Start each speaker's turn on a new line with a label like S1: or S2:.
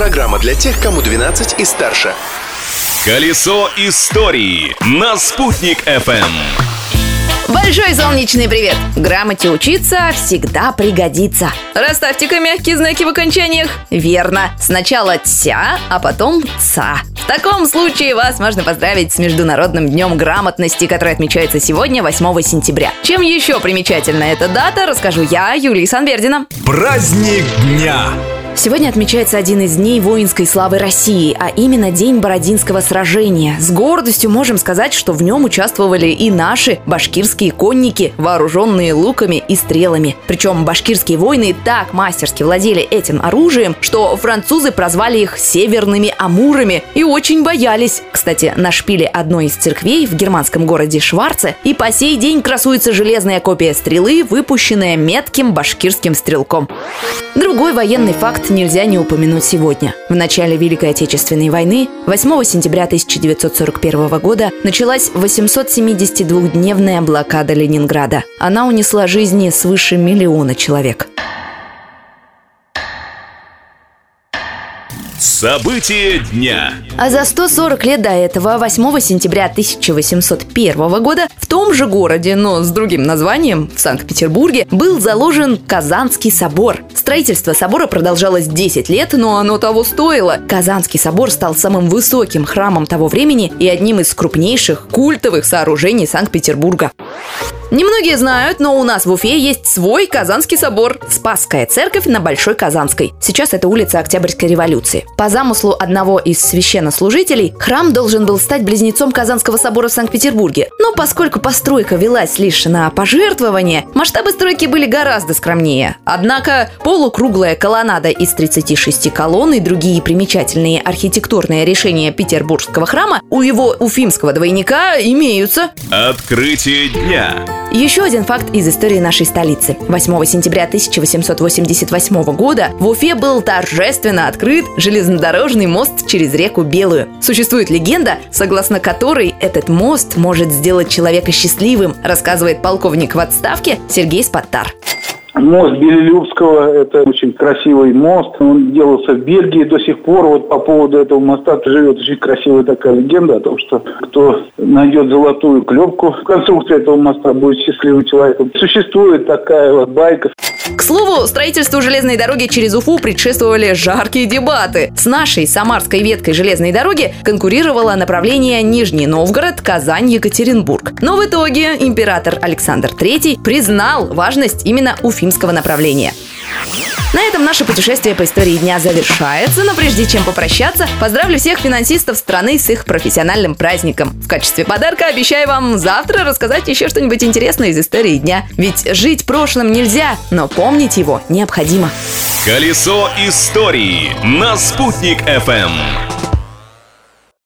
S1: Программа для тех, кому 12 и старше.
S2: Колесо истории на «Спутник FM.
S3: Большой солнечный привет! Грамоте учиться всегда пригодится. Расставьте-ка мягкие знаки в окончаниях. Верно. Сначала «тся», а потом «ца». В таком случае вас можно поздравить с Международным днем грамотности, который отмечается сегодня, 8 сентября. Чем еще примечательна эта дата, расскажу я, Юлия Санбердина.
S2: Праздник дня.
S3: Сегодня отмечается один из дней воинской славы России, а именно День Бородинского сражения. С гордостью можем сказать, что в нем участвовали и наши башкирские конники, вооруженные луками и стрелами. Причем башкирские воины так мастерски владели этим оружием, что французы прозвали их «северными амурами» и очень боялись. Кстати, на шпиле одной из церквей в германском городе Шварце и по сей день красуется железная копия стрелы, выпущенная метким башкирским стрелком. Другой военный факт нельзя не упомянуть сегодня. В начале Великой Отечественной войны, 8 сентября 1941 года, началась 872-дневная блокада Ленинграда. Она унесла жизни свыше миллиона человек.
S2: События дня.
S3: А за 140 лет до этого, 8 сентября 1801 года, в том же городе, но с другим названием, в Санкт-Петербурге, был заложен Казанский собор. Строительство собора продолжалось 10 лет, но оно того стоило. Казанский собор стал самым высоким храмом того времени и одним из крупнейших культовых сооружений Санкт-Петербурга. Немногие знают, но у нас в Уфе есть свой Казанский собор – Спасская церковь на Большой Казанской. Сейчас это улица Октябрьской революции. По замыслу одного из священнослужителей, храм должен был стать близнецом Казанского собора в Санкт-Петербурге. Но поскольку постройка велась лишь на пожертвование, масштабы стройки были гораздо скромнее. Однако полукруглая колоннада из 36 колонн и другие примечательные архитектурные решения петербургского храма у его уфимского двойника имеются.
S2: Открытие дня.
S3: Еще один факт из истории нашей столицы. 8 сентября 1888 года в Уфе был торжественно открыт железнодорожный мост через реку Белую. Существует легенда, согласно которой этот мост может сделать человека счастливым, рассказывает полковник в отставке Сергей Спаттар.
S4: Мост Белелюбского – это очень красивый мост. Он делался в Бельгии до сих пор. Вот по поводу этого моста живет очень красивая такая легенда о том, что кто найдет золотую клепку в конструкции этого моста, будет счастливым человеком. Существует такая вот байка.
S3: К слову, строительству железной дороги через Уфу предшествовали жаркие дебаты. С нашей самарской веткой железной дороги конкурировало направление Нижний Новгород, Казань, Екатеринбург. Но в итоге император Александр III признал важность именно уфимского направления. На этом наше путешествие по истории дня завершается, но прежде чем попрощаться, поздравлю всех финансистов страны с их профессиональным праздником. В качестве подарка обещаю вам завтра рассказать еще что-нибудь интересное из истории дня. Ведь жить прошлым нельзя, но помнить его необходимо.
S2: Колесо истории на «Спутник FM.